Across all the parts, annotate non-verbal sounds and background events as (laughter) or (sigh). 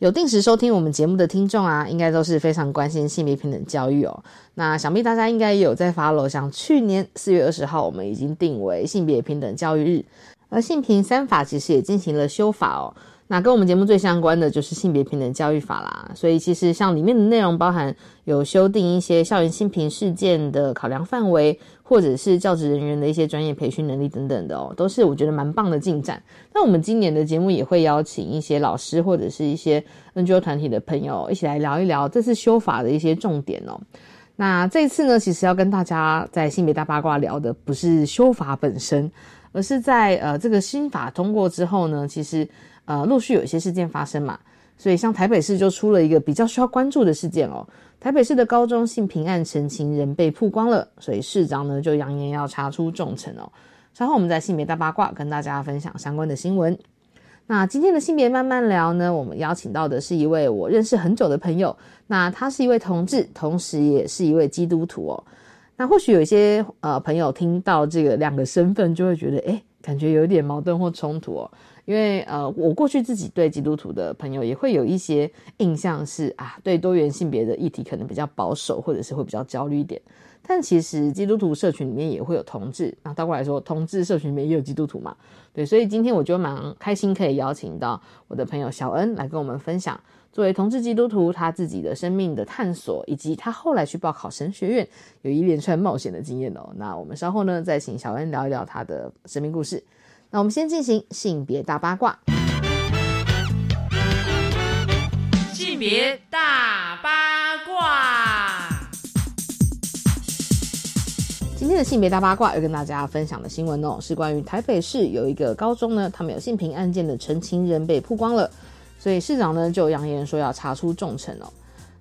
有定时收听我们节目的听众啊，应该都是非常关心性别平等教育哦。那想必大家应该也有在发楼，像去年四月二十号，我们已经定为性别平等教育日，而性平三法其实也进行了修法哦。那跟我们节目最相关的就是性别平等教育法啦，所以其实像里面的内容包含有修订一些校园性平事件的考量范围，或者是教职人员的一些专业培训能力等等的哦，都是我觉得蛮棒的进展。那我们今年的节目也会邀请一些老师或者是一些 NGO 团体的朋友一起来聊一聊这次修法的一些重点哦。那这次呢，其实要跟大家在性别大八卦聊的不是修法本身，而是在呃这个新法通过之后呢，其实。呃，陆续有一些事件发生嘛，所以像台北市就出了一个比较需要关注的事件哦。台北市的高中性平案陈情人被曝光了，所以市长呢就扬言要查出重惩哦。稍后我们在性别大八卦跟大家分享相关的新闻。那今天的性别慢慢聊呢，我们邀请到的是一位我认识很久的朋友，那他是一位同志，同时也是一位基督徒哦。那或许有一些呃朋友听到这个两个身份，就会觉得哎，感觉有点矛盾或冲突哦。因为呃，我过去自己对基督徒的朋友也会有一些印象是啊，对多元性别的议题可能比较保守，或者是会比较焦虑一点。但其实基督徒社群里面也会有同志，那倒过来说，同志社群里面也有基督徒嘛。对，所以今天我就蛮开心可以邀请到我的朋友小恩来跟我们分享，作为同志基督徒他自己的生命的探索，以及他后来去报考神学院有一连串冒险的经验哦。那我们稍后呢再请小恩聊一聊他的生命故事。那我们先进行性别大八卦。性别大八卦。今天的性别大八卦要跟大家分享的新闻哦，是关于台北市有一个高中呢，他们有性平案件的陈情人被曝光了，所以市长呢就扬言说要查出重惩哦。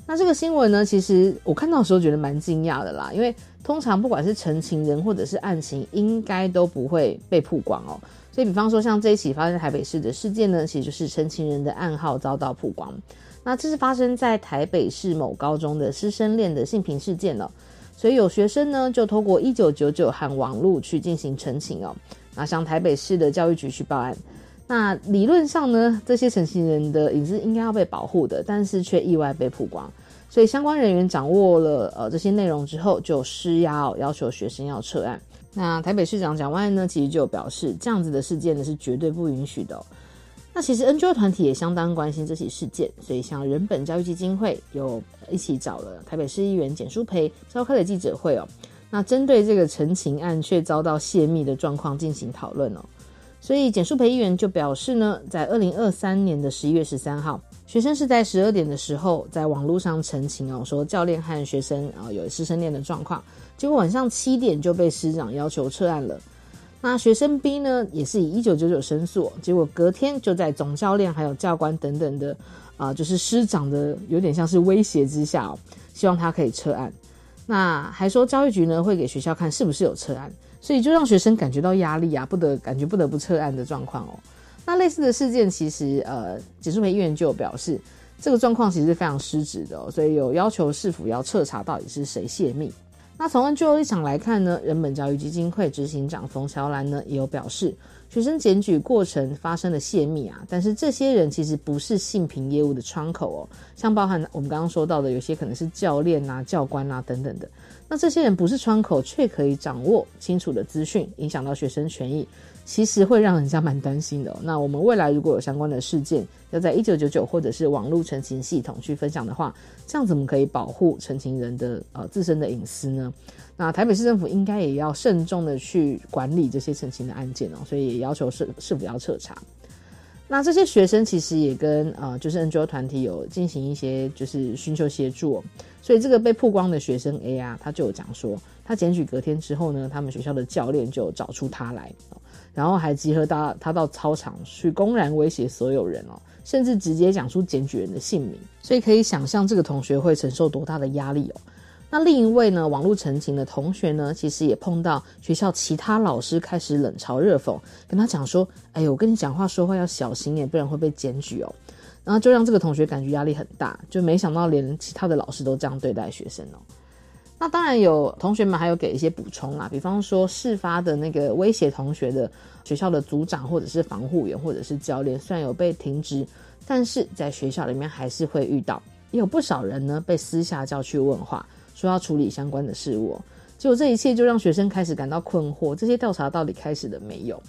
那这个新闻呢，其实我看到的时候觉得蛮惊讶的啦，因为通常不管是陈情人或者是案情，应该都不会被曝光哦。所以，比方说，像这一起发生在台北市的事件呢，其实就是陈情人的暗号遭到曝光。那这是发生在台北市某高中的师生恋的性平事件了。所以有学生呢，就透过一九九九和网络去进行澄清哦。那向台北市的教育局去报案。那理论上呢，这些陈情人的隐私应该要被保护的，但是却意外被曝光。所以相关人员掌握了呃这些内容之后，就施压要求学生要撤案。那台北市长蒋万安呢，其实就表示，这样子的事件呢是绝对不允许的。那其实 NGO 团体也相当关心这起事件，所以像人本教育基金会有一起找了台北市议员简书培召开了记者会哦。那针对这个陈情案却遭到泄密的状况进行讨论哦。所以简书培议员就表示呢，在二零二三年的十一月十三号，学生是在十二点的时候在网络上澄清哦，说教练和学生啊有师生恋的状况。结果晚上七点就被师长要求撤案了。那学生 B 呢，也是以一九九九申诉，结果隔天就在总教练还有教官等等的啊，就是师长的有点像是威胁之下哦，希望他可以撤案。那还说教育局呢会给学校看是不是有撤案，所以就让学生感觉到压力啊，不得感觉不得不撤案的状况哦。那类似的事件，其实呃，简书培议员就有表示，这个状况其实非常失职的，所以有要求市府要彻查到底是谁泄密。那从 NGO 立场来看呢，人本教育基金会执行长冯乔兰呢也有表示，学生检举过程发生了泄密啊，但是这些人其实不是性平业务的窗口哦，像包含我们刚刚说到的，有些可能是教练啊、教官啊等等的，那这些人不是窗口，却可以掌握清楚的资讯，影响到学生权益。其实会让人家蛮担心的。那我们未来如果有相关的事件，要在一九九九或者是网络澄清系统去分享的话，这样怎么可以保护澄清人的呃自身的隐私呢？那台北市政府应该也要慎重的去管理这些澄清的案件哦，所以也要求是是否要彻查。那这些学生其实也跟呃就是 NGO 团体有进行一些就是寻求协助，所以这个被曝光的学生 A 啊，他就有讲说。他检举隔天之后呢，他们学校的教练就找出他来，然后还集合他他到操场去公然威胁所有人哦，甚至直接讲出检举人的姓名，所以可以想象这个同学会承受多大的压力哦。那另一位呢，网络澄清的同学呢，其实也碰到学校其他老师开始冷嘲热讽，跟他讲说：“哎呦，我跟你讲话说话要小心耶，不然会被检举哦。”然后就让这个同学感觉压力很大，就没想到连其他的老师都这样对待学生哦。那当然有同学们还有给一些补充啦，比方说事发的那个威胁同学的学校的组长或者是防护员或者是教练，虽然有被停职，但是在学校里面还是会遇到，也有不少人呢被私下叫去问话。说要处理相关的事物，结果这一切就让学生开始感到困惑：这些调查到底开始了没有？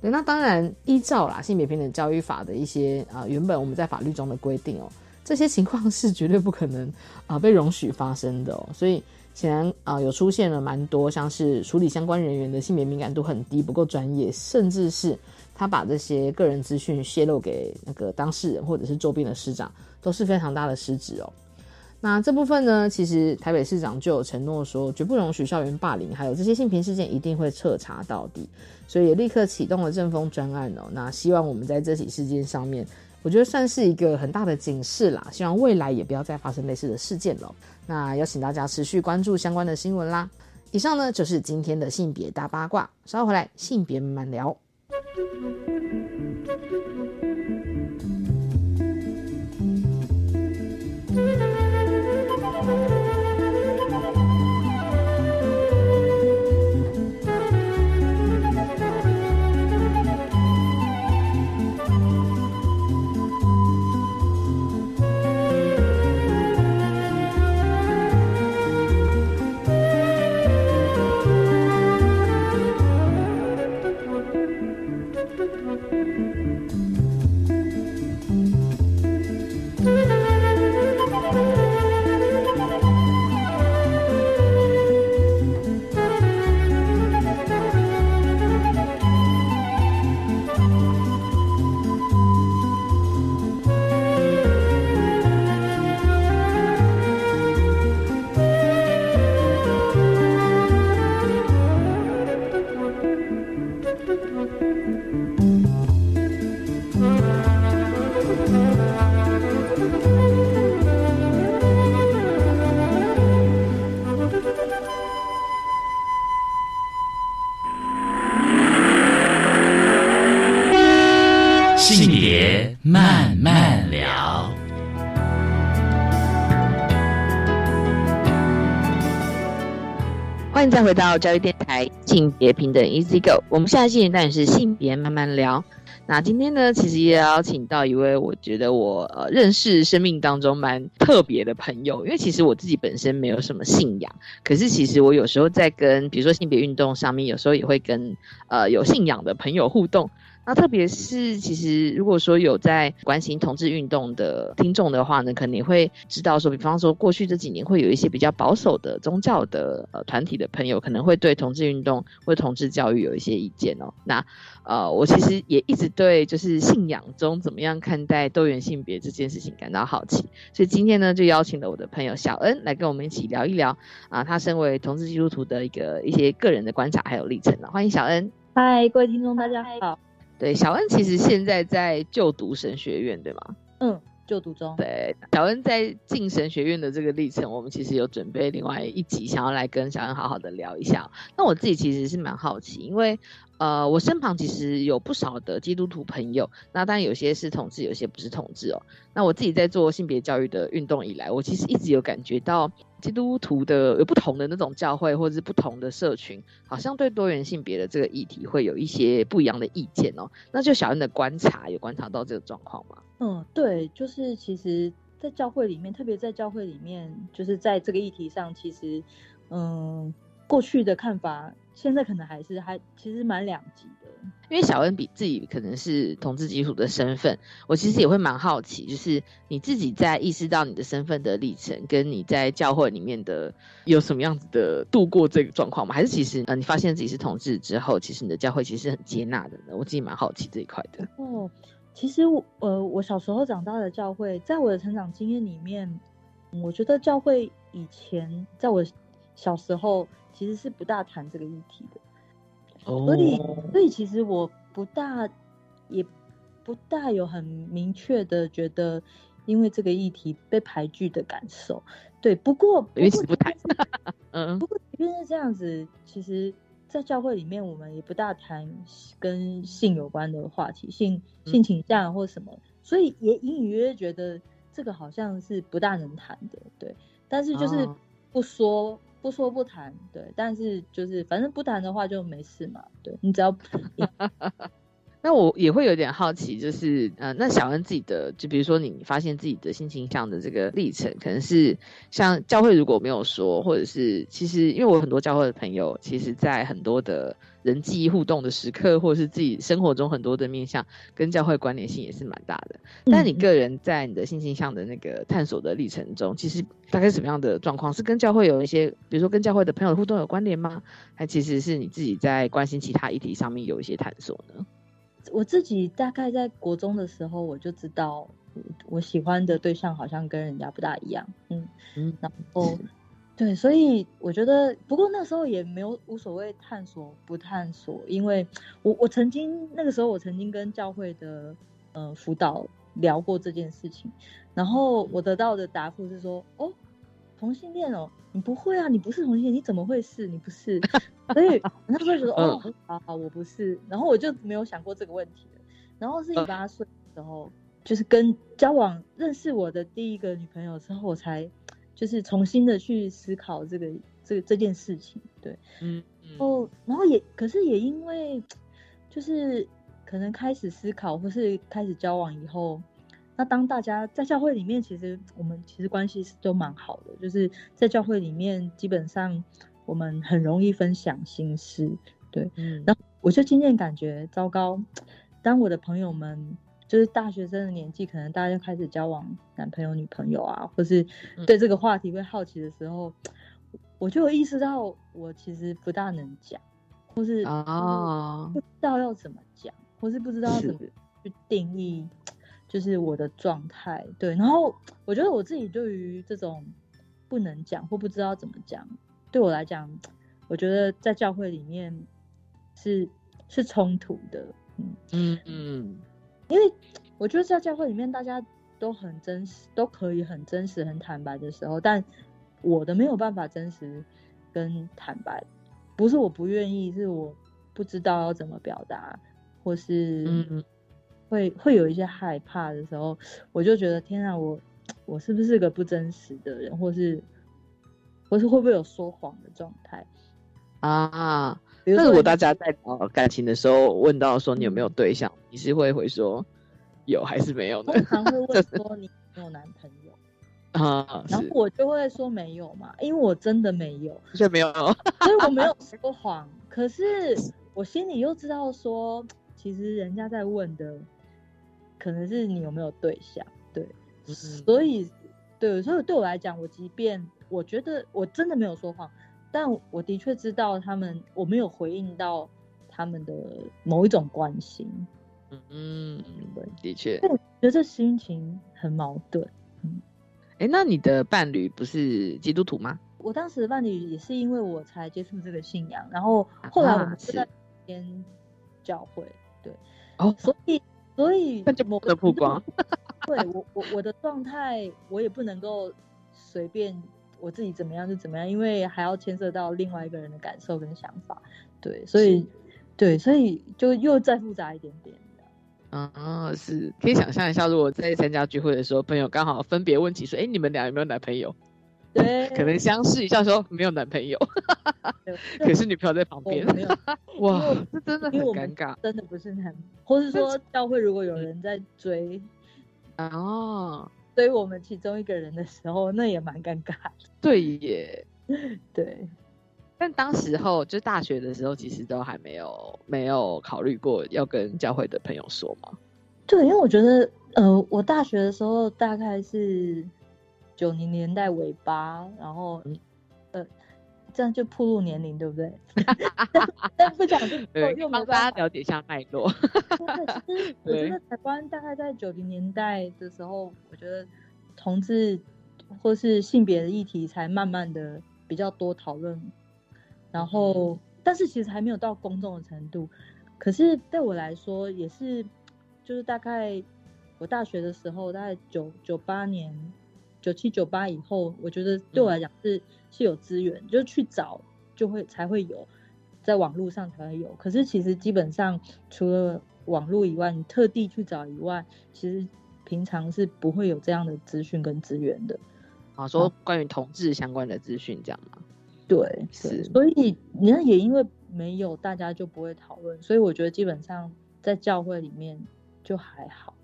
对，那当然依照啦性别平等教育法的一些啊原本我们在法律中的规定哦，这些情况是绝对不可能啊被容许发生的哦。所以显然啊有出现了蛮多像是处理相关人员的性别敏感度很低、不够专业，甚至是他把这些个人资讯泄露给那个当事人或者是周边的师长，都是非常大的失职哦。那这部分呢，其实台北市长就有承诺说，绝不容许校园霸凌，还有这些性平事件一定会彻查到底，所以也立刻启动了正风专案哦。那希望我们在这起事件上面，我觉得算是一个很大的警示啦。希望未来也不要再发生类似的事件了。那邀请大家持续关注相关的新闻啦。以上呢就是今天的性别大八卦，稍后回来性别慢慢聊。再回到教育电台，性别平等 Easy Go。我们下一期单元是性别慢慢聊。那今天呢，其实也邀请到一位我觉得我呃认识生命当中蛮特别的朋友。因为其实我自己本身没有什么信仰，可是其实我有时候在跟比如说性别运动上面，有时候也会跟呃有信仰的朋友互动。那特别是，其实如果说有在关心同志运动的听众的话呢，可能也会知道说，比方说过去这几年会有一些比较保守的宗教的呃团体的朋友，可能会对同志运动或同志教育有一些意见哦。那呃，我其实也一直对就是信仰中怎么样看待多元性别这件事情感到好奇，所以今天呢，就邀请了我的朋友小恩来跟我们一起聊一聊啊，他身为同志基督徒的一个一些个人的观察还有历程呢。欢迎小恩。嗨，各位听众，大家好。对，小恩其实现在在就读神学院，对吗？嗯，就读中。对，小恩在进神学院的这个历程，我们其实有准备另外一集，想要来跟小恩好好的聊一下。那我自己其实是蛮好奇，因为。呃，我身旁其实有不少的基督徒朋友，那当然有些是同志，有些不是同志哦。那我自己在做性别教育的运动以来，我其实一直有感觉到基督徒的有不同的那种教会或者是不同的社群，好像对多元性别的这个议题会有一些不一样的意见哦。那就小恩的观察，有观察到这个状况吗？嗯，对，就是其实，在教会里面，特别在教会里面，就是在这个议题上，其实，嗯，过去的看法。现在可能还是还其实蛮两极的，因为小恩比自己可能是同志基础的身份，我其实也会蛮好奇，就是你自己在意识到你的身份的历程，跟你在教会里面的有什么样子的度过这个状况吗？还是其实呃你发现自己是同志之后，其实你的教会其实很接纳的呢？我自己蛮好奇这一块的。哦，其实我呃我小时候长大的教会，在我的成长经验里面，我觉得教会以前在我。小时候其实是不大谈这个议题的，哦所以所以其实我不大也不大有很明确的觉得因为这个议题被排拒的感受。对，不过不过因为死不谈 (laughs) 嗯不过即便是这样子，其实，在教会里面，我们也不大谈跟性有关的话题，性嗯性倾向或什么，所以也隐隐约约觉得这个好像是不大能谈的，对。但是就是哦不说、不说不谈，对。但是就是反正不谈的话就没事嘛，对你只要 (laughs) 那我也会有点好奇，就是呃，那小恩自己的，就比如说你发现自己的性倾向的这个历程，可能是像教会如果没有说，或者是其实因为我有很多教会的朋友，其实在很多的人际互动的时刻，或者是自己生活中很多的面向，跟教会关联性也是蛮大的。但你嗯个人在你的性倾向的那个探索的历程中，其实大概什么样的状况？是跟教会有一些，比如说跟教会的朋友的互动有关联吗？还其实是你自己在关心其他议题上面有一些探索呢？我自己大概在国中的时候，我就知道我我喜欢的对象好像跟人家不大一样，嗯。嗯，然后，对，所以我觉得，不过那时候也没有无所谓探索不探索，因为我我曾经那个时候我曾经跟教会的呃辅导聊过这件事情，然后我得到的答复是说，哦，同性恋哦，你不会啊，你不是同性恋，你怎么会是？你不是，所以我那时候觉得，(laughs) 哦，好好，我不是，然后我就没有想过这个问题了，然后是十八岁的时候。就是跟交往认识我的第一个女朋友之后，我才就是重新的去思考这个这个这件事情，对，嗯，然后然后也可是也因为就是可能开始思考或是开始交往以后，那当大家在教会里面，其实我们其实关系是都蛮好的，就是在教会里面基本上我们很容易分享心事，对，嗯，然后我就渐渐感觉糟糕，当我的朋友们。就是大学生的年纪，可能大家就开始交往男朋友、女朋友啊，或是对这个话题会好奇的时候，我就有意识到我其实不大能讲，或是哦。不知道要怎么讲，或是不知道怎么去定义，就是我的状态。对，然后我觉得我自己对于这种不能讲或不知道怎么讲，对我来讲，我觉得在教会里面是是冲突的。嗯，嗯嗯因为我觉得在教会里面，大家都很真实，都可以很真实、很坦白的时候，但我的没有办法真实跟坦白，不是我不愿意，是我不知道要怎么表达，或是嗯会会有一些害怕的时候，我就觉得天啊，我我是不是个不真实的人，或是或是会不会有说谎的状态？啊。那如果大家在聊感情的时候问到说你有没有对象，你是会回说有还是没有呢？(laughs) 通常会问说你有没有男朋友，(laughs) 啊，然后我就会说没有嘛，因为我真的没有。所以没有。所以我没有 (laughs) 说谎，可是我心里又知道说，其实人家在问的可能是你有没有对象，对，嗯所以对，所以对我来讲，我即便我觉得我真的没有说谎，但我的确知道他们，我没有回应到他们的某一种关心，嗯，对的确。我觉得这心情很矛盾。嗯哎，那你的伴侣不是基督徒吗？我当时的伴侣也是因为我才接触这个信仰，然后后来我啊们是在天教会，对，哦，所以所以那就某不能曝光。(laughs) 对我我我的状态，我也不能够随便我自己怎么样就怎么样，因为还要牵涉到另外一个人的感受跟想法，对，所以对，所以就又再复杂一点点。啊，是可以想象一下，如果在参加聚会的时候，朋友刚好分别问起说：“哎，你们俩有没有男朋友？”对，可能相视一下说没有男朋友，对 (laughs) 可是女朋友在旁边，(laughs) 哇这真的很尴尬真的不是男，或是说教会如果有人在追哦。追我们其中一个人的时候，那也蛮尴尬的。对耶，(laughs) 对，但当时候就大学的时候，其实都还没有没有考虑过要跟教会的朋友说嘛。对，因为我觉得，呃，我大学的时候大概是九零年代尾巴，然后嗯，呃，这样就暴露年龄，对不对？但 (laughs) 但不讲就对又，没帮。大家了解一下脉络。对，(laughs) 我觉得台湾大概在九零年代的时候，我觉得同志或是性别的议题才慢慢的比比较多讨论，然后但是其实还没有到公众的程度。可是对我来说，也是就是大概我大学的时候，大概九九八年、九七九八以后，我觉得对我来讲是是有资源，就是去找就会才会有，在网络上才会有。可是其实基本上除了网络以外，你特地去找以外，其实平常是不会有这样的资讯跟资源的。啊，说关于同志相关的资讯，这样吗？对，是所以你看，也因为没有，大家就不会讨论。所以我觉得基本上在教会里面就还好，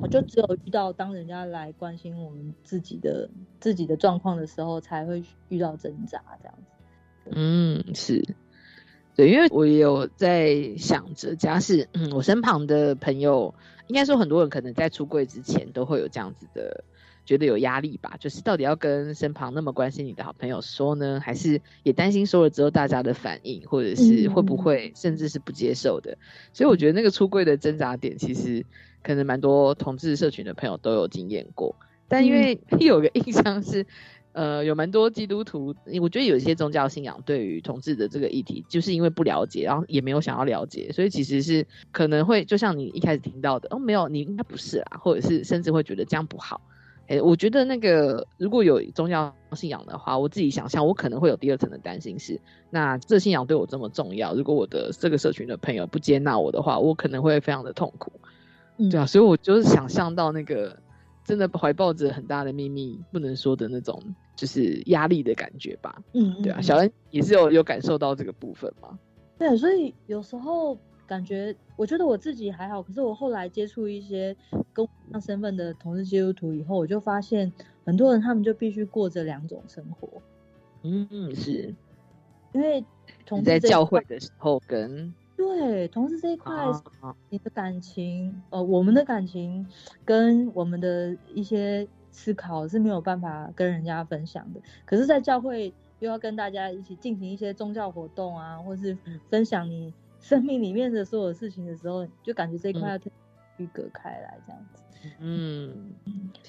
我就只有遇到当人家来关心我们自己的自己的状况的时候，才会遇到挣扎这样子。嗯，是对，因为我也有在想着，假使嗯，我身旁的朋友，应该说很多人可能在出柜之前都会有这样子的。觉得有压力吧，就是到底要跟身旁那么关心你的好朋友说呢，还是也担心说了之后大家的反应，或者是会不会甚至是不接受的？所以我觉得那个出柜的挣扎点，其实可能蛮多同志社群的朋友都有经验过。但因为 (laughs) 有个印象是，呃，有蛮多基督徒，我觉得有一些宗教信仰对于同志的这个议题，就是因为不了解，然后也没有想要了解，所以其实是可能会就像你一开始听到的，哦，没有，你应该不是啊，或者是甚至会觉得这样不好。哎，我觉得那个如果有宗教信仰的话，我自己想象，我可能会有第二层的担心是，那这信仰对我这么重要，如果我的这个社群的朋友不接纳我的话，我可能会非常的痛苦，对啊，所以我就是想象到那个真的怀抱着很大的秘密不能说的那种，就是压力的感觉吧，嗯，对啊，小恩也是有有感受到这个部分吗？对，所以有时候。感觉我觉得我自己还好，可是我后来接触一些跟我一样身份的同志基督徒以后，我就发现很多人他们就必须过着两种生活。嗯，是，因为同在教会的时候跟对同志这一块，你的感情，呃，我们的感情跟我们的一些思考是没有办法跟人家分享的。可是，在教会又要跟大家一起进行一些宗教活动啊，或是分享你。生命里面的所有事情的时候，就感觉这一块要区隔开来，这样子。嗯，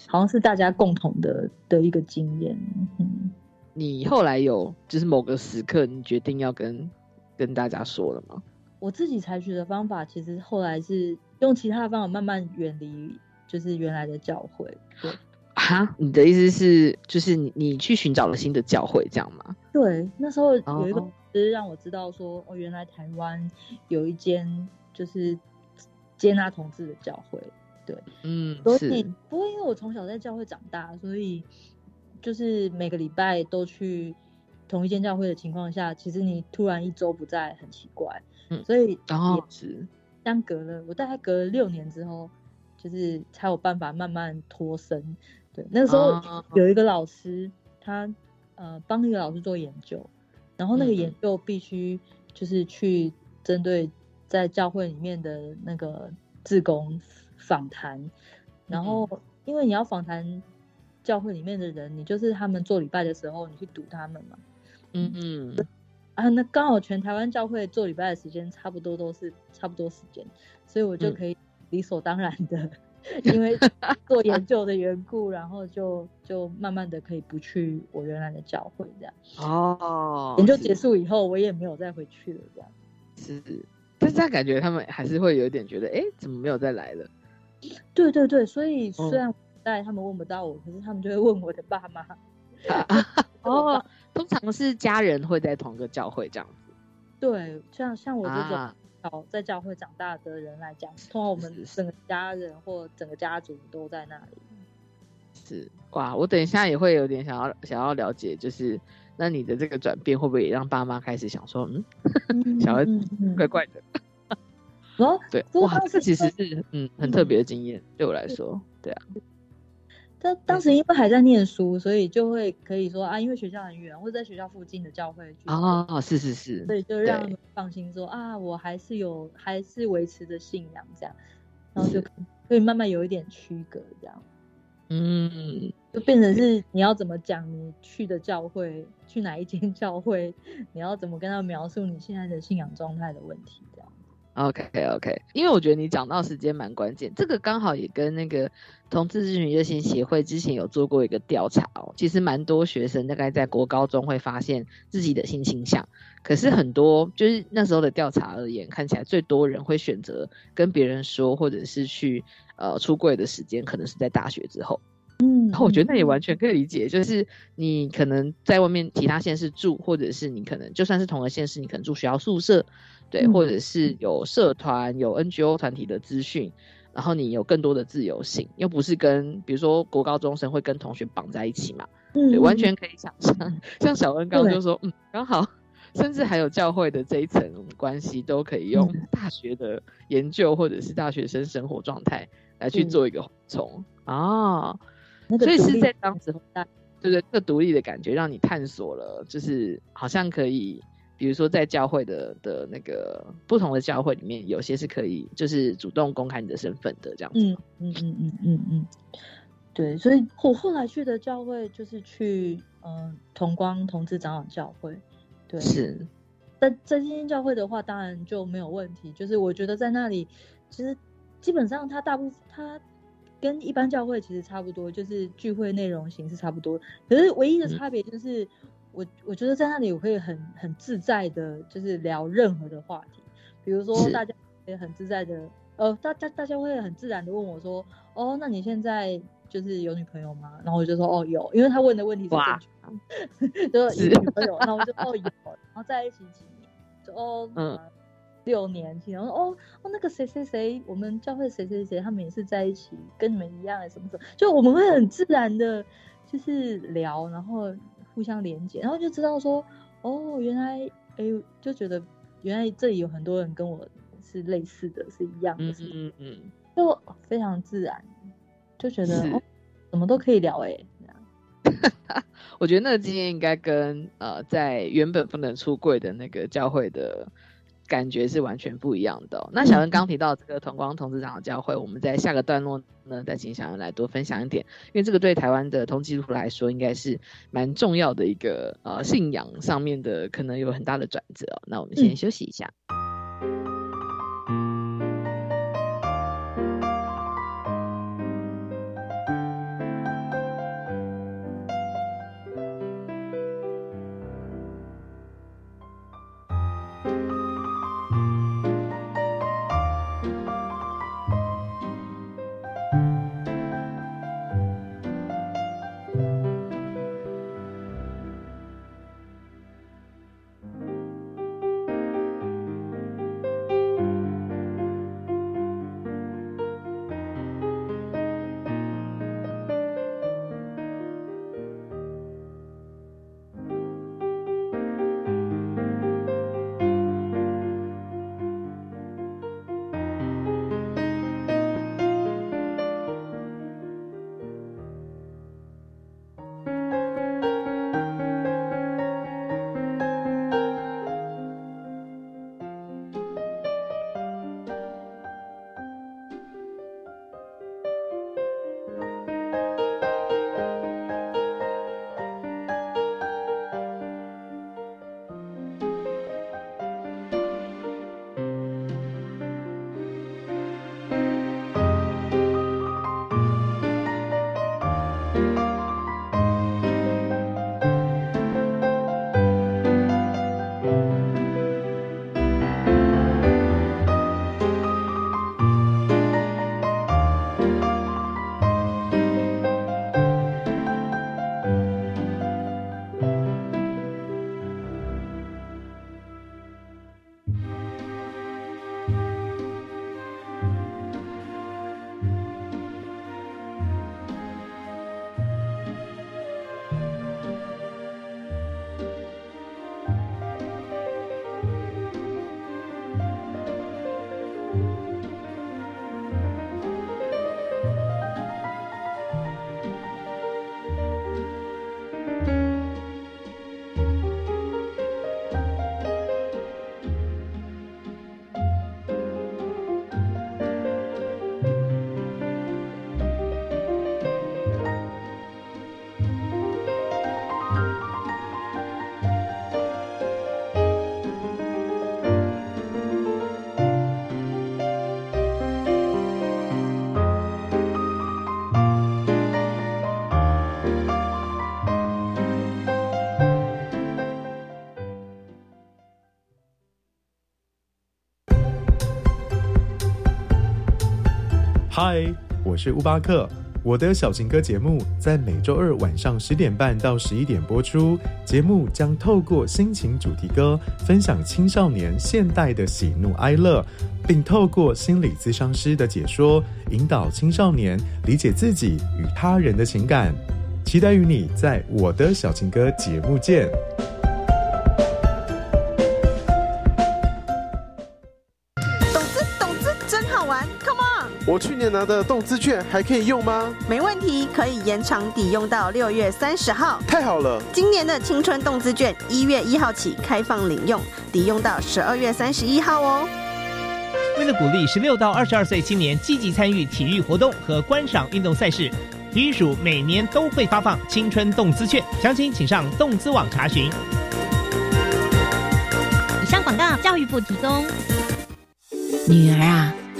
好像是大家共同的的一个经验。嗯，你后来有就是某个时刻，你决定要跟跟大家说了吗？我自己采取的方法，其实后来是用其他的方法慢慢远离，就是原来的教会。对 (laughs) 啊，你的意思是，就是你你去寻找了新的教会，这样吗？对，那时候有一个。是让我知道说，哦，原来台湾有一间就是接纳同志的教会，对，嗯，所以不过因为我从小在教会长大，所以就是每个礼拜都去同一间教会的情况下，其实你突然一周不在很奇怪，嗯，所以然后是相隔了，我大概隔了六年之后，就是才有办法慢慢脱身，对，那个时候有一个老师，他呃帮一个老师做研究。然后那个研究必须就是去针对在教会里面的那个志工访谈，然后因为你要访谈教会里面的人，你就是他们做礼拜的时候，你去堵他们嘛。嗯嗯。啊，那刚好全台湾教会做礼拜的时间差不多都是差不多时间，所以我就可以理所当然的。(laughs) 因为做研究的缘故，然后就就慢慢的可以不去我原来的教会这样。哦，研究结束以后，我也没有再回去了这样。是，但是他感觉他们还是会有点觉得，哎，怎么没有再来了？对对对，所以虽然在他们问不到我，可是他们就会问我的爸妈。哦，(laughs) 是家人会在同个教会这样子。对，像像我这种。好，在教会长大的人来讲，通常我们整个家人或整个家族都在那里。是哇，我等一下也会有点想要想要了解，就是那你的这个转变会不会也让爸妈开始想说，嗯，(laughs) 小孩怪怪的。(laughs) 哦，对，哇，这其实是嗯很特别的经验，对我来说，对啊。他当时因为还在念书，所以就会可以说啊，因为学校很远，或者在学校附近的教会哦，是是是，所以就让他们放心说啊，我还是有，还是维持着信仰这样，然后就可以慢慢有一点区隔这样，嗯，就变成是你要怎么讲你去的教会，去哪一间教会，你要怎么跟他描述你现在的信仰状态的问题这样。OK OK，因为我觉得你讲到时间蛮关键，这个刚好也跟那个同志咨询热线协会之前有做过一个调查哦。其实蛮多学生大概在国高中会发现自己的性倾向，可是很多就是那时候的调查而言，看起来最多人会选择跟别人说，或者是去呃出柜的时间，可能是在大学之后。嗯，然后我觉得那也完全可以理解，就是你可能在外面其他县市住，或者是你可能就算是同个县市，你可能住学校宿舍。对，或者是有社团、有 NGO 团体的资讯，然后你有更多的自由性，又不是跟比如说国高中生会跟同学绑在一起嘛，对，完全可以想象。像小恩刚刚就说，嗯，刚好，甚至还有教会的这一层关系，都可以用大学的研究或者是大学生生活状态来去做一个缓所以是在当时，对对，这个独立的感觉让你探索了，就是好像可以。比如说，在教会的的那个不同的教会里面，有些是可以就是主动公开你的身份的这样子。嗯嗯嗯嗯嗯嗯，对。所以我后来去的教会就是去嗯同光同志长老教会。对，是。但在新兴教会的话，当然就没有问题。就是我觉得在那里，其实基本上他大部分它跟一般教会其实差不多，就是聚会内容形式差不多。可是唯一的差别就是。我我觉得在那里我可以很很自在的，就是聊任何的话题，比如说大家也很自在的，呃，大家大家会很自然的问我说，哦，那你现在就是有女朋友吗？然后我就说，哦，有，因为他问的问题是正确，(laughs) 就是。有女朋友，然后我就哦有，然后在一起几年，就哦嗯六年，然后哦哦那个谁谁谁，我们教会谁谁谁，他们也是在一起，跟你们一样，什么什么，就我们会很自然的，就是聊，然后。互相连接，然后就知道说，哦，原来，哎，就觉得原来这里有很多人跟我是类似的，是一样的，嗯嗯嗯，就非常自然，就觉得哦，什么都可以聊，哎，(laughs) 我觉得那个经验应该跟呃，在原本不能出柜的那个教会的。感觉是完全不一样的。那小恩刚提到这个同光同志长的教会，我们在下个段落呢，再请小恩来多分享一点，因为这个对台湾的同基督徒来说，应该是蛮重要的一个呃信仰上面的，可能有很大的转折。那我们先休息一下。嗨，我是乌巴克。我的小情歌节目在每周二晚上十点半到十一点播出。节目将透过心情主题歌，分享青少年现代的喜怒哀乐，并透过心理咨商师的解说，引导青少年理解自己与他人的情感。期待与你在我的小情歌节目见。我去年拿的动资券还可以用吗？没问题，可以延长抵用到六月三十号。太好了！今年的青春动资券一月一号起开放领用，抵用到十二月三十一号哦。为了鼓励十六到二十二岁青年积极参与体育活动和观赏运动赛事，体育署每年都会发放青春动资券，详情请上动资网查询。以上广告，教育部提供。女儿啊，那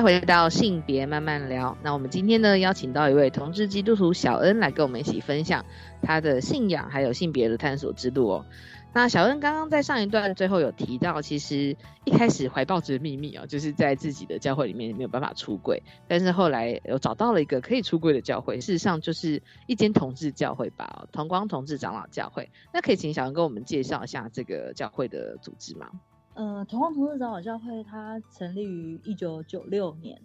再回到性别慢慢聊。那我们今天呢，邀请到一位同志基督徒小恩来跟我们一起分享他的信仰还有性别的探索之路哦。那小恩刚刚在上一段最后有提到，其实一开始怀抱着秘密哦，就是在自己的教会里面没有办法出柜，但是后来有找到了一个可以出柜的教会，事实上就是一间同志教会吧、同光同志长老教会。那可以请小恩跟我们介绍一下这个教会的组织吗？呃，同光同志长老教会它成立于一九九六年，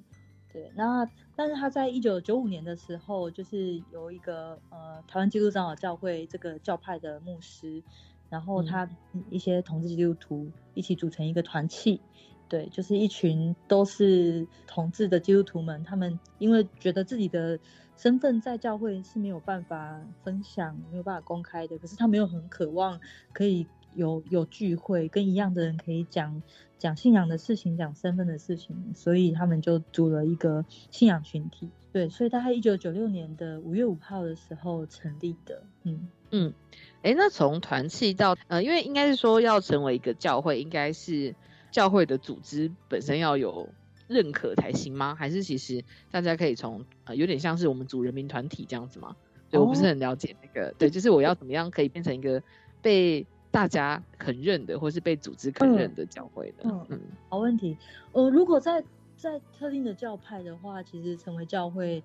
对，那但是它在一九九五年的时候，就是由一个呃台湾基督长老教会这个教派的牧师，然后他一些同志基督徒一起组成一个团契，对，就是一群都是同志的基督徒们，他们因为觉得自己的身份在教会是没有办法分享、没有办法公开的，可是他们又很渴望可以有有聚会，跟一样的人可以讲讲信仰的事情、讲身份的事情，所以他们就组了一个信仰群体。对，所以大概一九九六年的五月五号的时候成立的。嗯嗯，哎，那从团契到呃，因为应该是说要成为一个教会，应该是教会的组织本身要有认可才行吗？还是其实大家可以从呃，有点像是我们组人民团体这样子吗？对、我不是很了解那个，对，就是我要怎么样可以变成一个被大家肯认的，或是被组织肯认的教会的？嗯嗯，好问题。呃，如果在在特定的教派的话，其实成为教会，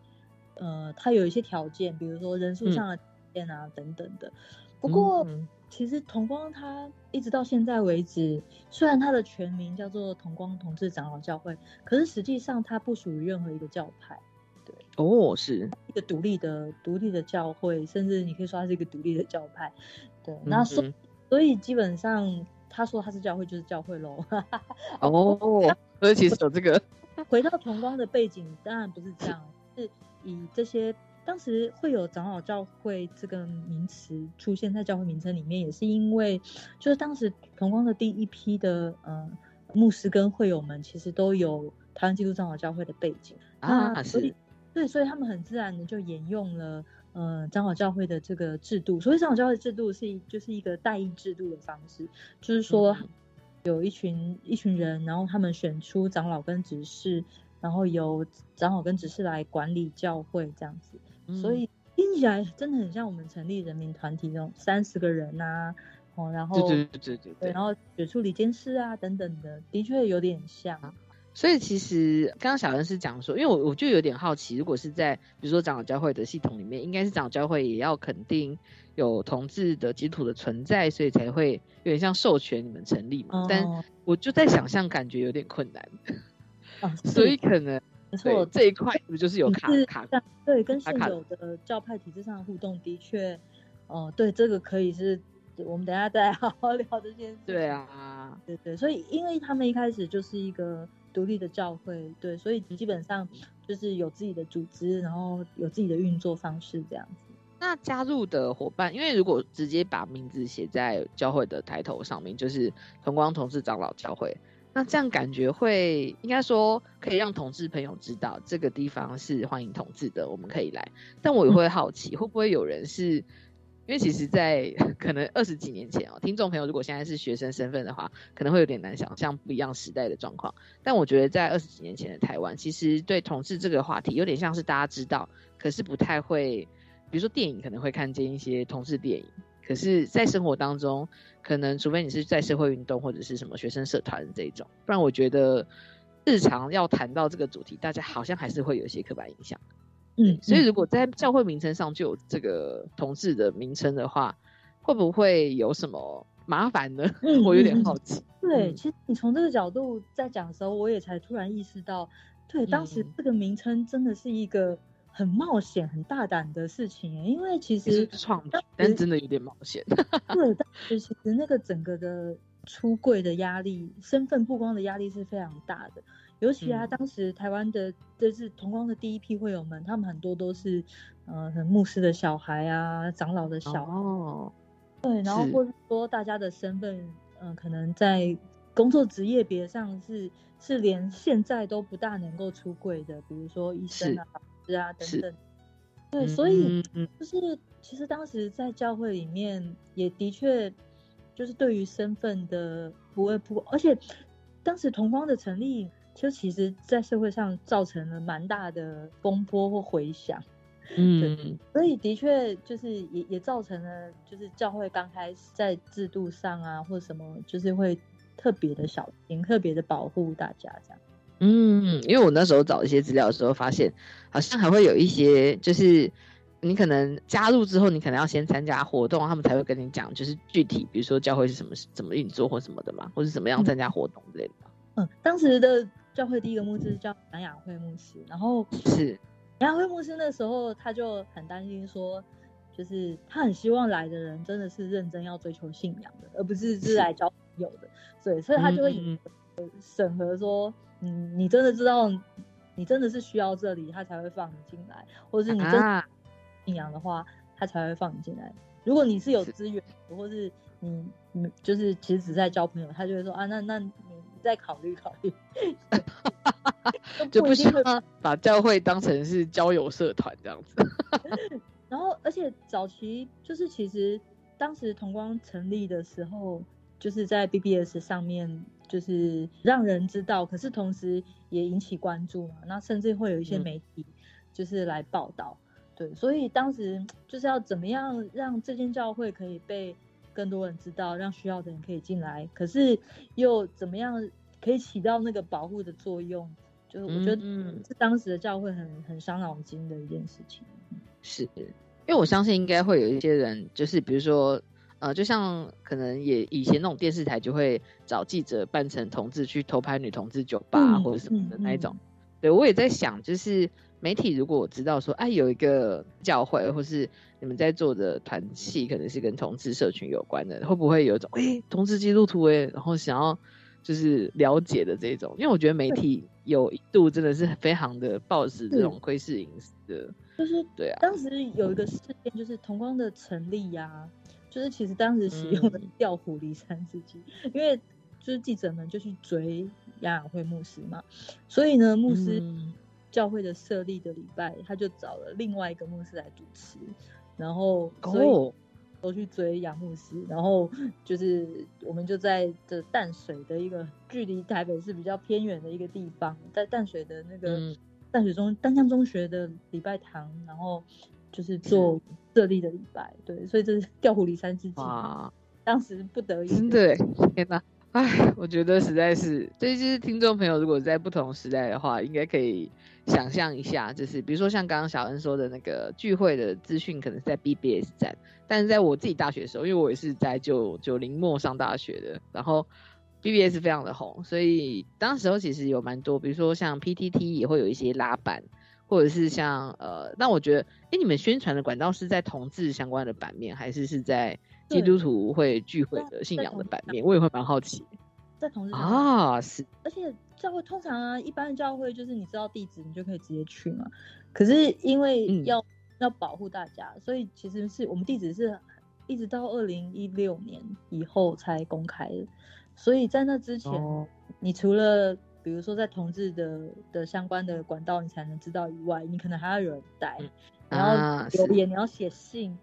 呃，它有一些条件，比如说人数上的条件啊、等等的。不过，嗯其实同光它一直到现在为止，虽然它的全名叫做同光同志长老教会，可是实际上它不属于任何一个教派。对，哦，是一个独立的独立的教会，甚至你可以说它是一个独立的教派。对，那所以基本上他说他是教会就是教会喽。哦，(laughs) 所以其实有这个。(laughs) 回到同光的背景，当然不是这样，是以这些当时会有长老教会这个名词出现在教会名称里面，也是因为就是当时同光的第一批的呃牧师跟会友们，其实都有台湾基督长老教会的背景啊所以对，所以他们很自然的就沿用了。呃，长老教会的这个制度，所谓长老教会制度是一就是一个代议制度的方式，就是说嗯有一群一群人，然后他们选出长老跟执事，然后由长老跟执事来管理教会这样子。所以听起来真的很像我们成立人民团体那种三十个人呐、哦，然后对对对对对然后选出理监事啊等等的，的确有点像。所以其实刚刚小恩是讲说，因为我我就有点好奇，如果是在比如说长老教会的系统里面，应该是长老教会也要肯定有同志的基督徒的存在，所以才会有点像授权你们成立嘛。哦但我就在想象，感觉有点困难，(laughs) 啊，所以可能没错这一块不就是有卡卡对跟现有的教派体制上的互动，的确，哦、对，这个可以是我们等一下再好好聊这件事。对，啊，对对，所以因为他们一开始就是一个独立的教会，对，所以基本上就是有自己的组织，然后有自己的运作方式这样子。那加入的伙伴，因为如果直接把名字写在教会的抬头上面，就是同光同志长老教会，那这样感觉会应该说可以让同志朋友知道这个地方是欢迎同志的，我们可以来。但我也会好奇，会不会有人是因为其实，在 (laughs) 可能二十几年前哦，听众朋友如果现在是学生身份的话，可能会有点难想象不一样时代的状况。但我觉得在二十几年前的台湾，其实对同志这个话题有点像是大家知道，可是不太会。比如说电影可能会看见一些同志电影，可是，在生活当中，可能除非你是在社会运动或者是什么学生社团这一种，不然我觉得日常要谈到这个主题，大家好像还是会有一些刻板印象。嗯，所以如果在教会名称上就有这个同志的名称的话，会不会有什么麻烦呢？(laughs) 嗯我有点好奇。对，嗯其实你从这个角度在讲的时候，我也才突然意识到，对，当时嗯这个名称真的是一个很冒险、很大胆的事情，因为其其实实创举，但时真的有点冒险。(laughs) 对，当时其实那个整个的出柜的压力、身份曝光的压力是非常大的。尤其啊，嗯。当时台湾的就是同光的第一批会友们，他们很多都是呃，很牧师的小孩啊，长老的小孩，哦，对，然后或者说大家的身份，嗯、可能在工作职业别上是是连现在都不大能够出柜的，比如说医生啊、老师啊等等。对，所以就是其实当时在教会里面也的确就是对于身份的不会不，而且当时同光的成立，就其实在社会上造成了蛮大的风波或回响。嗯，所以的确就是也也造成了，就是教会刚开始在制度上啊或什么，就是会特别的小心，特别的保护大家这样。嗯，因为我那时候找一些资料的时候，发现好像还会有一些，就是你可能加入之后，你可能要先参加活动，他们才会跟你讲，就是具体，比如说教会是什么怎么运作或什么的嘛，或是怎么样参加活动之类的。嗯，当时的教会第一个牧师叫南雅慧牧师，然后是。南雅慧牧师那时候他就很担心说，就是他很希望来的人真的是认真要追求信仰的，而不是是来交朋友的。对，所以他就会审核说，嗯，你真的知道，你真的是需要这里，他才会放你进来，或者是你真信仰的话，他才会放你进来。如果你是有资源，或是你你就是其实只在交朋友，他就会说啊，那那你再考虑考虑，(laughs) 就不希望把教会当成是交友社团这样子。(laughs) 然后，而且早期就是其实当时同光成立的时候，就是在 BBS 上面就是让人知道，可是同时也引起关注嘛。那甚至会有一些嗯媒体就是来报道，对，所以当时就是要怎么样让这间教会可以被更多人知道，让需要的人可以进来，可是又怎么样可以起到那个保护的作用？就是我觉得嗯是当时的教会很很伤脑筋的一件事情。是，因为我相信应该会有一些人，就是比如说，呃，就像可能也以前那种电视台就会找记者扮成同志去偷拍女同志酒吧、嗯或者什么的嗯那一种。对我也在想，就是媒体如果我知道说，哎、有一个教会或是你们在做的团契，可能是跟同志社群有关的，会不会有一种哎、同志基督徒哎，然后想要就是了解的这种？因为我觉得媒体有一度真的是非常的暴食这是种窥视隐私的。就是对啊当时有一个事件，就是同光的成立呀、就是其实当时使用的嗯调虎离山之计，因为就是记者们就去追亚雅会牧师嘛，所以呢，牧师嗯教会的设立的礼拜，他就找了另外一个牧师来主持，然后所以哦，都去追杨牧师，然后就是我们就在这淡水的一个距离台北市比较偏远的一个地方，在淡水的那个嗯淡水中丹江中学的礼拜堂，然后就是做设立的礼拜，对，所以这是调虎离山之计，当时不得已，真的，天哪！(laughs) 唉，我觉得实在是，这就是听众朋友如果在不同时代的话，应该可以想象一下，就是比如说像刚刚小恩说的那个聚会的资讯，可能是在 BBS 站，但是在我自己大学的时候，因为我也是在九九零末上大学的，然后 BBS 非常的红，所以当时候其实有蛮多，比如说像 PTT 也会有一些拉板，或者是像呃，那我觉得，哎，你们宣传的管道是在同志相关的版面，还是是在？基督徒会聚会的信仰的版面，我也会蛮好奇。在同事啊，是。而且教会通常啊，一般的教会就是你知道地址，你就可以直接去嘛。可是因为要要保护大家，所以其实是我们地址是一直到二零一六年以后才公开的。所以在那之前，你除了比如说在同志的的相关的管道你才能知道以外，你可能还要有人带，然后留言，你要写信，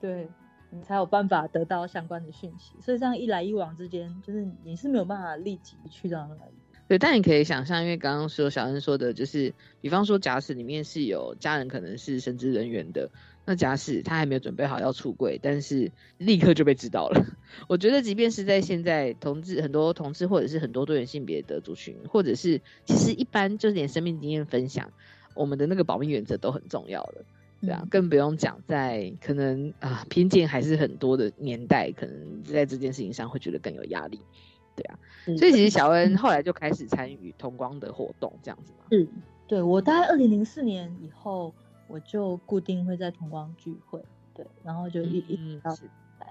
对。你才有办法得到相关的讯息，所以这样一来一往之间，就是你是没有办法立即去到那里。对，但你可以想象，因为刚刚说小恩说的，就是比方说，假使里面是有家人可能是神职人员的，那假使他还没有准备好要出柜，但是立刻就被知道了。(laughs) 我觉得，即便是在现在同志很多同志，或者是很多多元性别的族群，或者是其实一般就是连生命经验分享，我们的那个保密原则都很重要了。对啊，更不用讲，在可能啊偏见还是很多的年代，可能在这件事情上会觉得更有压力。对啊，所以其实小恩后来就开始参与同光的活动，这样子嘛。嗯，对我大概二零零四年以后，我就固定会在同光聚会，对，然后就一一直到现在。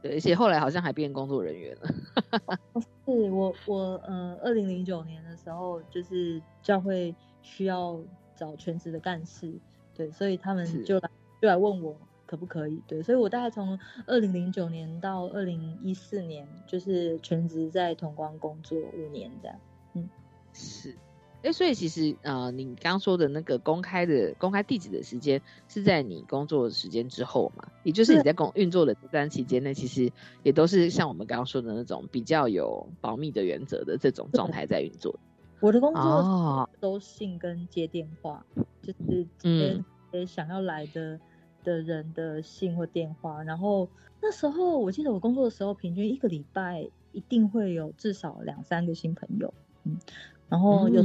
对，而且后来好像还变工作人员了。是我我呃，二零零九年的时候，就是教会需要找全职的干事。对，所以他们就来就来问我可不可以。对，所以我大概从二零零九年到二零一四年，就是全职在同光工作五年这样。嗯，是。哎，所以其实呃，你刚说的那个公开的公开地址的时间是在你工作时间之后嘛？也就是你在工运作的这段期间内，其实也都是像我们刚刚说的那种比较有保密的原则的这种状态在运作。我的工作都信跟接电话，就是接想要来的的人的信或电话。然后那时候我记得我工作的时候，平均一个礼拜一定会有至少两三个新朋友。嗯，然后有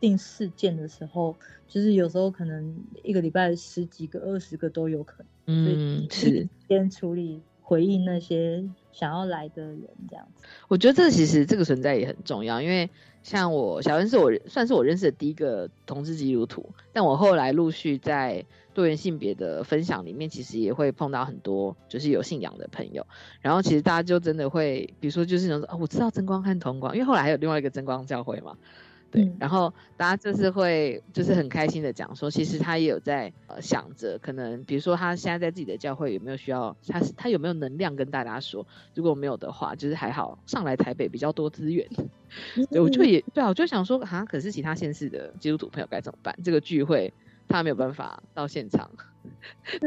定事件的时候，就是有时候可能一个礼拜十几个、二十个都有可能。嗯，是先处理回应那些想要来的人这样子。我觉得这其实这个存在也很重要，因为。像我小恩是我算是我认识的第一个同志基督徒，但我后来陆续在多元性别的分享里面，其实也会碰到很多就是有信仰的朋友，然后其实大家就真的会，比如说就是那种哦，我知道真光和同光，因为后来还有另外一个真光教会嘛。对，然后大家就是会就是很开心的讲说，其实他也有在呃想着，可能比如说他现在在自己的教会有没有需要，他他有没有能量跟大家说，如果没有的话，就是还好上来台北比较多资源，对，我就也对啊，我就想说啊，可是其他县市的基督徒朋友该怎么办？这个聚会他没有办法到现场，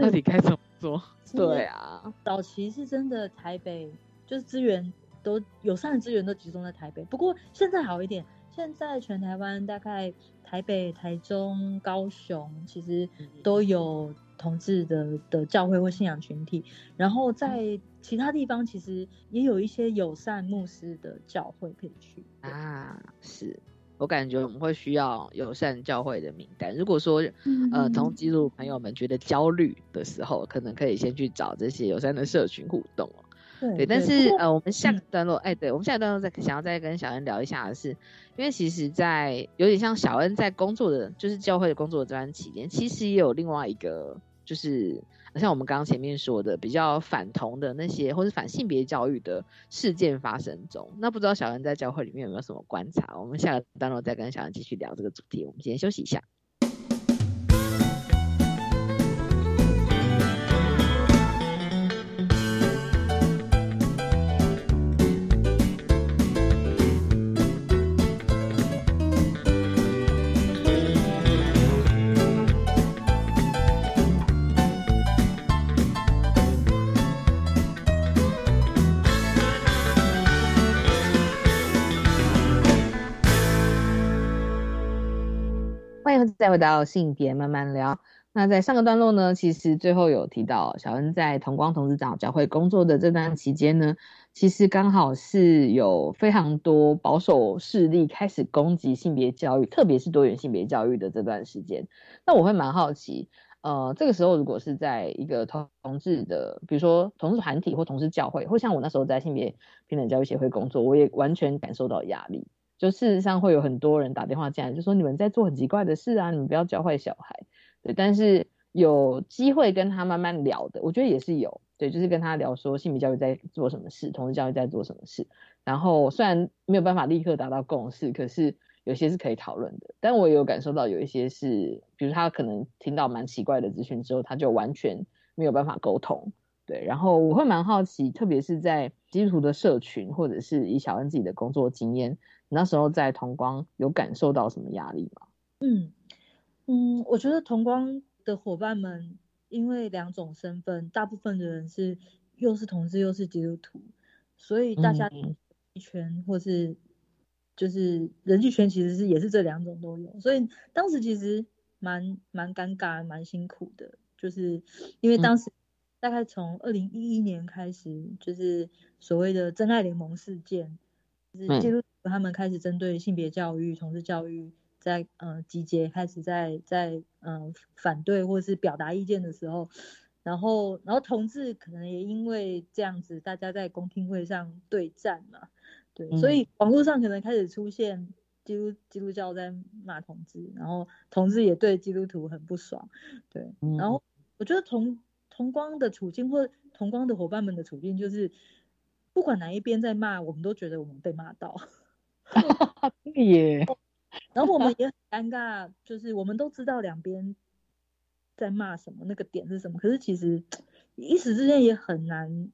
到底该怎么做？对啊，早期是真的台北就是资源都有善的资源都集中在台北，不过现在好一点。现在全台湾大概台北、台中、高雄，其实都有同志的的教会或信仰群体。然后在其他地方，其实也有一些友善牧师的教会可以去啊。是我感觉我们会需要友善教会的名单。如果说呃同基督朋友们觉得焦虑的时候，可能可以先去找这些友善的社群互动哦。对，但是呃，我们下个段落，哎，对我们下个段落再想要再跟小恩聊一下的是，因为其实，在有点像小恩在工作的，就是教会的工作这段期间，其实也有另外一个，就是像我们刚刚前面说的，比较反同的那些，或是反性别教育的事件发生中。那不知道小恩在教会里面有没有什么观察？我们下个段落再跟小恩继续聊这个主题。我们先休息一下。再回到性别慢慢聊，那在上个段落呢，其实最后有提到小恩在同光同志长教会工作的这段期间呢，其实刚好是有非常多保守势力开始攻击性别教育，特别是多元性别教育的这段时间。那我会蛮好奇，呃，这个时候如果是在一个同同志的，比如说同志团体或同志教会，或像我那时候在性别平等教育协会工作，我也完全感受到压力。就事实上会有很多人打电话进来，就说你们在做很奇怪的事啊，你们不要教坏小孩。对，但是有机会跟他慢慢聊的，我觉得也是有。对，就是跟他聊说性别教育在做什么事，同志教育在做什么事。然后虽然没有办法立刻达到共识，可是有些是可以讨论的。但我也有感受到有一些是，比如他可能听到蛮奇怪的资讯之后，他就完全没有办法沟通。对，然后我会蛮好奇，特别是在基督徒的社群，或者是以小恩自己的工作经验，那时候在同光有感受到什么压力吗？嗯。嗯，我觉得同光的伙伴们，因为两种身份，大部分的人是又是同志又是基督徒，所以大家一圈或是就是人际圈，其实是也是这两种都有，所以当时其实蛮蛮尴尬、蛮辛苦的，就是因为当时大概从二零一一年开始，就是所谓的真爱联盟事件，就是基督徒他们开始针对性别教育、同志教育。在呃集结开始在在嗯反对或是表达意见的时候，然后然后同志可能也因为这样子，大家在公听会上对战嘛，对，所以网络上可能开始出现基督基督教在骂同志，然后同志也对基督徒很不爽，对，然后我觉得同同光的处境或同光的伙伴们的处境就是，不管哪一边在骂，我们都觉得我们被骂到，(laughs) 对耶。(laughs) 然后我们也很尴尬，就是我们都知道两边在骂什么，那个点是什么，可是其实一时之间也很难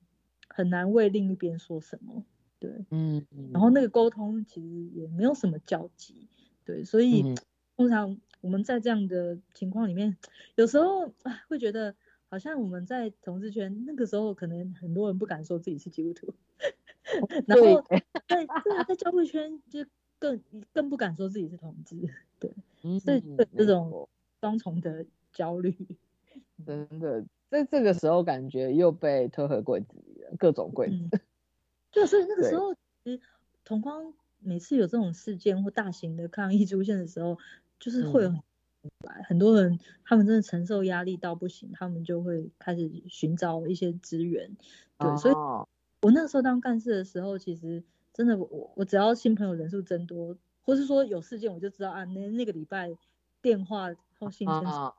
很难为另一边说什么，对，嗯，然后那个沟通其实也没有什么交集，对，所以通常我们在这样的情况里面，有时候会觉得好像我们在同志圈那个时候，可能很多人不敢说自己是基督徒，(laughs) 然后在在在教会圈就。更更不敢说自己是同志，对，(laughs) 所以这种双重的焦虑，(laughs) 真的在这个时候感觉又被推回柜子里了，各种柜子。对，所以那个时候，其实同框每次有这种事件或大型的抗议出现的时候，就是会有很多人，他们真的承受压力到不行，他们就会开始寻找一些资源。对，所以我那时候当干事的时候，其实。真的，我我只要新朋友人数增多，或是说有事件，我就知道啊，那那个礼拜电话或信件。啊，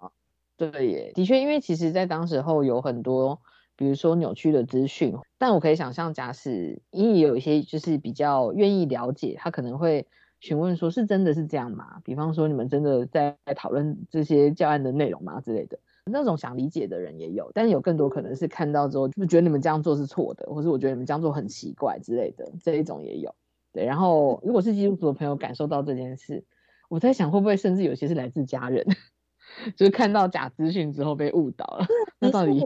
对耶，的确，因为其实在当时候有很多，比如说扭曲的资讯，但我可以想象，假使因为有一些就是比较愿意了解，他可能会询问说，是真的是这样吗？比方说，你们真的在讨论这些教案的内容吗之类的。那种想理解的人也有，但是有更多可能是看到之后就觉得你们这样做是错的，或是我觉得你们这样做很奇怪之类的这一种也有。对，然后如果是基督徒的朋友感受到这件事，我在想会不会甚至有些是来自家人，(laughs) 就是看到假资讯之后被误导了。(laughs) 那到底？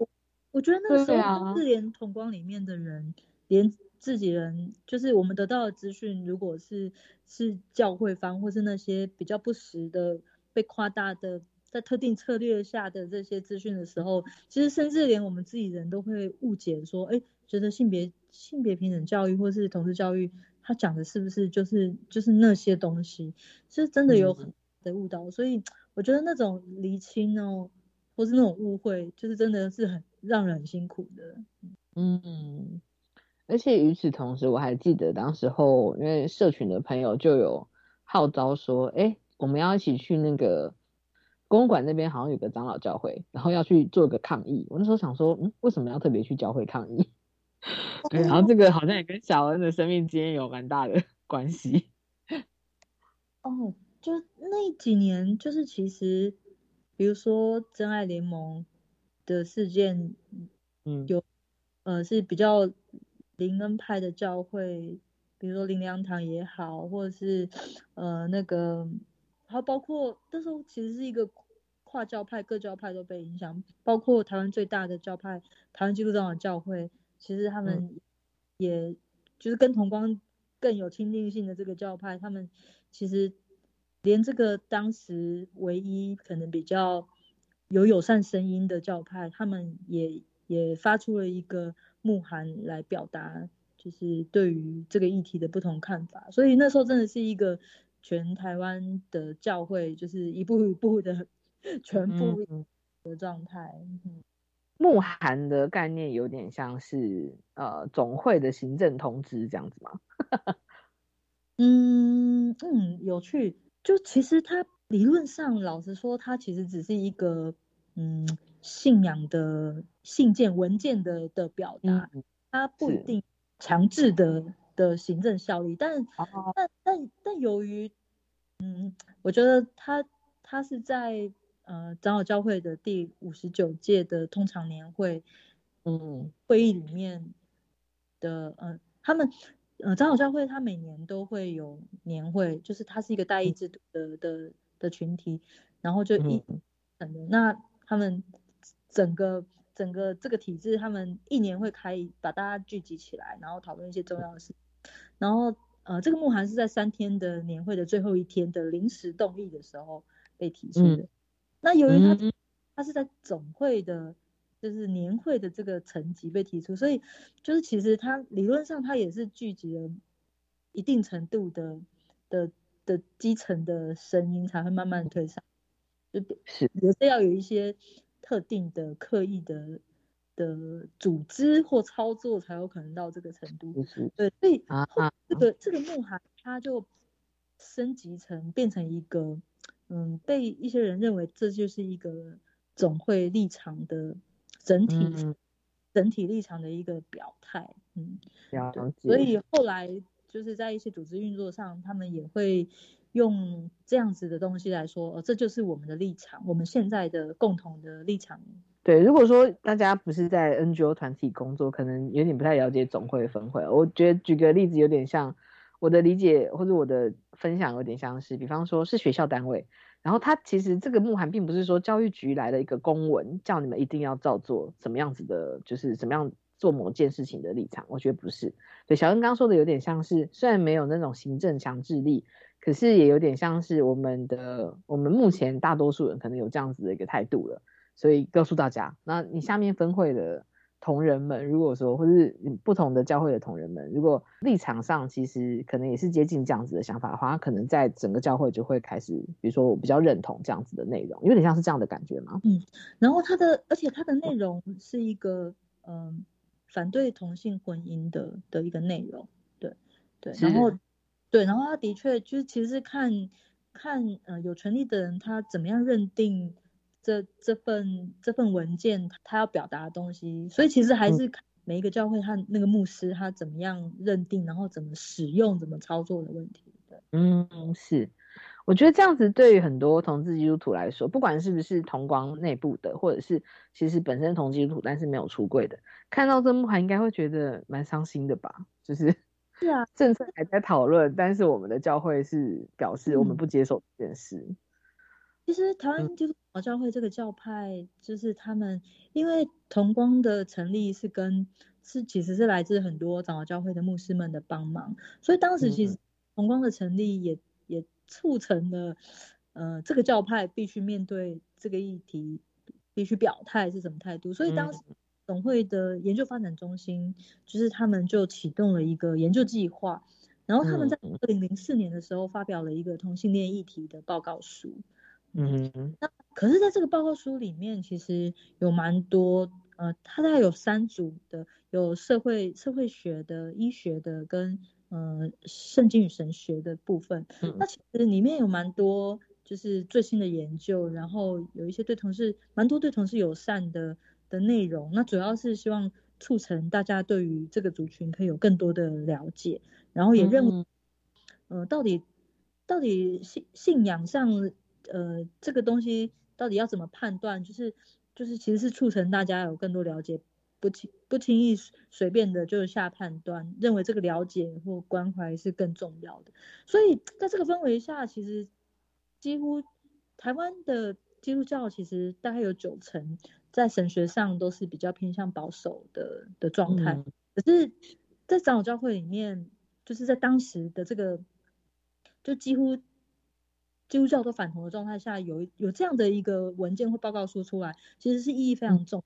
我觉得那时候是连同光里面的人，连自己人，就是我们得到的资讯，如果是是教会方或是那些比较不实的、被夸大的。在特定策略下的这些资讯的时候，其实甚至连我们自己人都会误解说，哎，觉得性别性别平等教育或是同志教育，他讲的是不是就是就是那些东西？其实真的有很的误导，所以我觉得那种厘清哦，或是那种误会，就是真的是很让人很辛苦的。嗯，而且与此同时，我还记得当时候，因为社群的朋友就有号召说，哎，我们要一起去那个。公馆那边好像有个长老教会，然后要去做个抗议。我那时候想说，嗯，为什么要特别去教会抗议？(laughs) 对，然后这个好像也跟小恩的生命经验有蛮大的 (laughs) 关系。哦，就那几年，就是其实，比如说真爱联盟的事件，嗯，有呃是比较灵恩派的教会，比如说灵粮堂也好，或者是呃那个。然后包括那时候其实是一个跨教派，各教派都被影响，包括台湾最大的教派台湾基督教教会，其实他们也就是跟同光更有亲近性的这个教派，他们其实连这个当时唯一可能比较有友善声音的教派，他们也也发出了一个慕函来表达，就是对于这个议题的不同看法。所以那时候真的是一个全台湾的教会，就是一步一步的 (laughs) 全部的状态。慕函的概念有点像是呃总会的行政通知这样子吗？(laughs) 嗯嗯，有趣。就其实它理论上，老实说，它其实只是一个嗯信仰的信件文件的的表达，它不一定强制的的行政效力。但但但但由于嗯，我觉得他他是在呃长老教会的第五十九届的通常年会嗯会议里面的呃他们。呃，长老教会他每年都会有年会，就是他是一个代议制度的的的群体，然后就一，那他们整个整个这个体制，他们一年会开把大家聚集起来，然后讨论一些重要的事，然后呃，这个慕寒是在三天的年会的最后一天的临时动议的时候被提出的，那由于他他是在总会的。就是年会的这个层级被提出，所以就是其实他理论上他也是聚集了一定程度的的的基层的声音，才会慢慢推上，就是。也是要有一些特定的刻意的的组织或操作，才有可能到这个程度。对，所以这个这个慕寒它就升级成变成一个，嗯，被一些人认为这就是一个总会立场的。整体整体立场的一个表态，嗯，所以后来就是在一些组织运作上，他们也会用这样子的东西来说，哦，这就是我们的立场，我们现在的共同的立场。对，如果说大家不是在 NGO 团体工作，可能有点不太了解总会分会。我觉得举个例子，有点像我的理解或者我的分享，有点像是，比方说是学校单位。然后他其实这个慕函并不是说教育局来了一个公文，叫你们一定要照做什么样子的，就是怎么样做某件事情的立场。我觉得不是。对，小恩刚说的有点像是，虽然没有那种行政强制力，可是也有点像是我们的，我们目前大多数人可能有这样子的一个态度了。所以告诉大家，那你下面分会的。同仁们，如果说或是不同的教会的同仁们，如果立场上其实可能也是接近这样子的想法的话，他可能在整个教会就会开始，比如说我比较认同这样子的内容，有点像是这样的感觉吗？嗯，然后它的，而且它的内容是一个嗯反对同性婚姻的的一个内容，对对，然后对，然后他的确就是其实是看看呃有权利的人他怎么样认定。这这份这份文件，他要表达的东西，所以其实还是看每一个教会他那个牧师他怎么样认定，然后怎么使用、怎么操作的问题。对，嗯，是，我觉得这样子对于很多同志基督徒来说，不管是不是同光内部的，或者是其实本身同基督徒但是没有出柜的，看到这幕还应该会觉得蛮伤心的吧？就是是啊，政策还在讨论，但是我们的教会是表示我们不接受这件事。其实台湾基督教会这个教派，就是他们因为同光的成立是跟是其实是来自很多长老教会的牧师们的帮忙，所以当时其实同光的成立也也促成了，呃，这个教派必须面对这个议题，必须表态是什么态度。所以当时总会的研究发展中心，就是他们就启动了一个研究计划，然后他们在二零零四年的时候发表了一个同性恋议题的报告书。嗯，那可是，在这个报告书里面，其实有蛮多，呃，它大概有三组的，有社会社会学的、医学的跟呃圣经与神学的部分。那其实里面有蛮多，就是最新的研究，然后有一些对同事蛮多对同事友善的的内容。那主要是希望促成大家对于这个族群可以有更多的了解，然后也认为，呃，到底到底信信仰上。呃，这个东西到底要怎么判断？就是就是，其实是促成大家有更多了解，不轻不轻易随便的就下判断，认为这个了解或关怀是更重要的。所以在这个氛围下，其实几乎台湾的基督教其实大概有九成在神学上都是比较偏向保守的的状态。可是，在长老教会里面，就是在当时的这个，就几乎。基督教都反同的状态下，有有这样的一个文件或报告书出来，其实是意义非常重。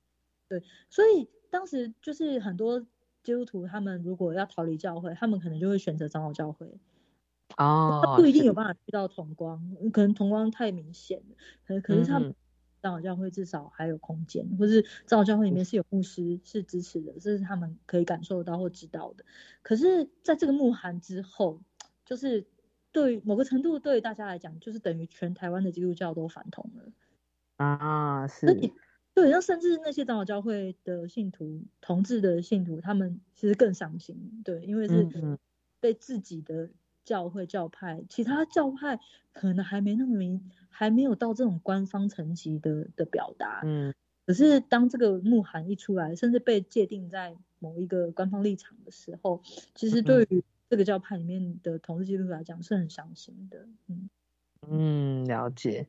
对，所以当时就是很多基督徒他们如果要逃离教会，他们可能就会选择长老教会。哦，他不一定有办法去到同光，可能同光太明显了。可可是他们长老教会至少还有空间，或是长老教会里面是有牧师是支持的，这是他们可以感受到或知道的。可是在这个慕寒之后，就是对某个程度对大家来讲，就是等于全台湾的基督教都反同了啊，是。对，那甚至那些长老教会的信徒、同志的信徒，他们其实更伤心，对，因为是被自己的。教会教派，其他教派可能还没那么明，还没有到这种官方层级的的表达。嗯，可是当这个慕寒一出来，甚至被界定在某一个官方立场的时候，其实对于这个教派里面的同志基督徒来讲是很伤心的。嗯嗯，了解。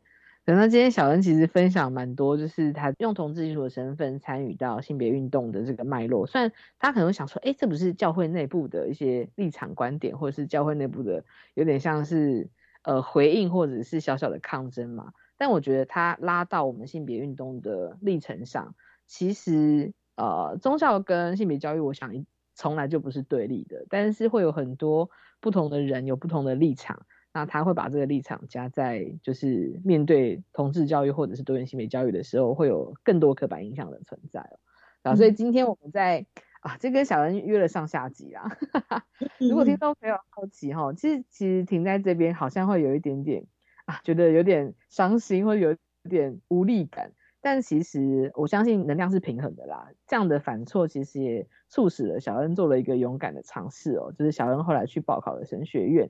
那今天小恩其实分享蛮多，就是他用同志基础的身份参与到性别运动的这个脉络。虽然他可能想说，哎，这不是教会内部的一些立场观点，或者是教会内部的有点像是呃回应或者是小小的抗争嘛？但我觉得他拉到我们性别运动的历程上，其实呃宗教跟性别教育，我想从来就不是对立的，但是会有很多不同的人有不同的立场。那他会把这个立场加在，就是面对同志教育或者是多元性别教育的时候，会有更多刻板印象的存在哦。啊，所以今天我们在啊，这跟小恩约了上下集啦。(laughs) 如果听众朋友好奇哈，其实其实停在这边好像会有一点点啊，觉得有点伤心或者有点无力感。但其实我相信能量是平衡的啦。这样的反错其实也促使了小恩做了一个勇敢的尝试哦，就是小恩后来去报考了神学院。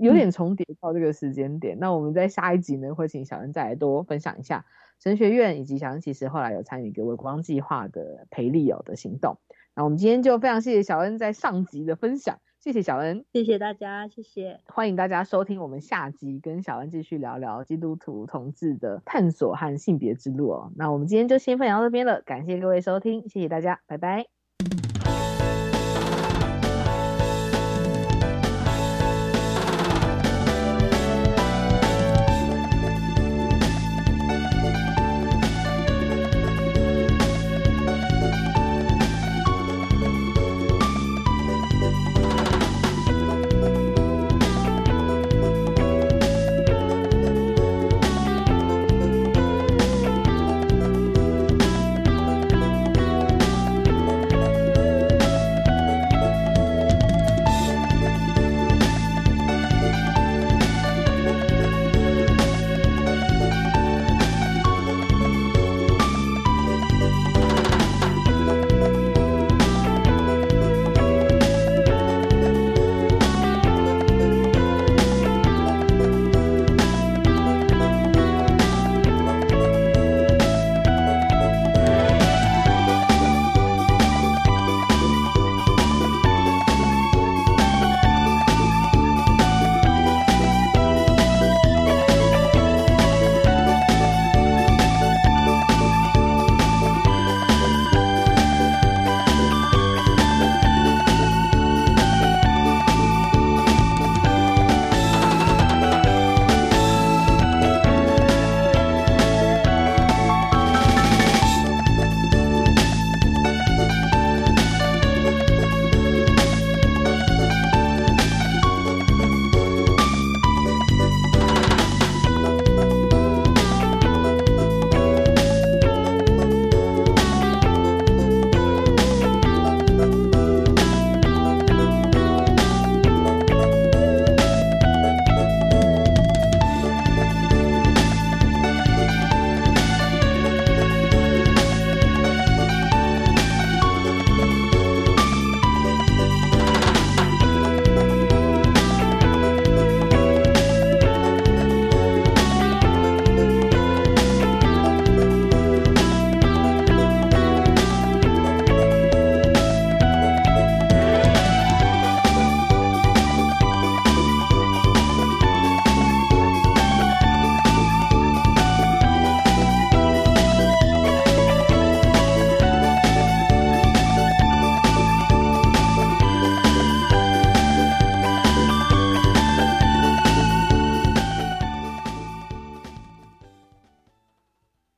有点重叠到这个时间点，那我们在下一集呢，会请小恩再来多分享一下神学院以及小恩其实后来有参与一个微光计划的培力友的行动。那我们今天就非常谢谢小恩在上集的分享，谢谢小恩，谢谢大家，谢谢，欢迎大家收听我们下集跟小恩继续聊聊基督徒同志的探索和性别之路哦。那我们今天就先分享到这边了，感谢各位收听，谢谢大家，拜拜。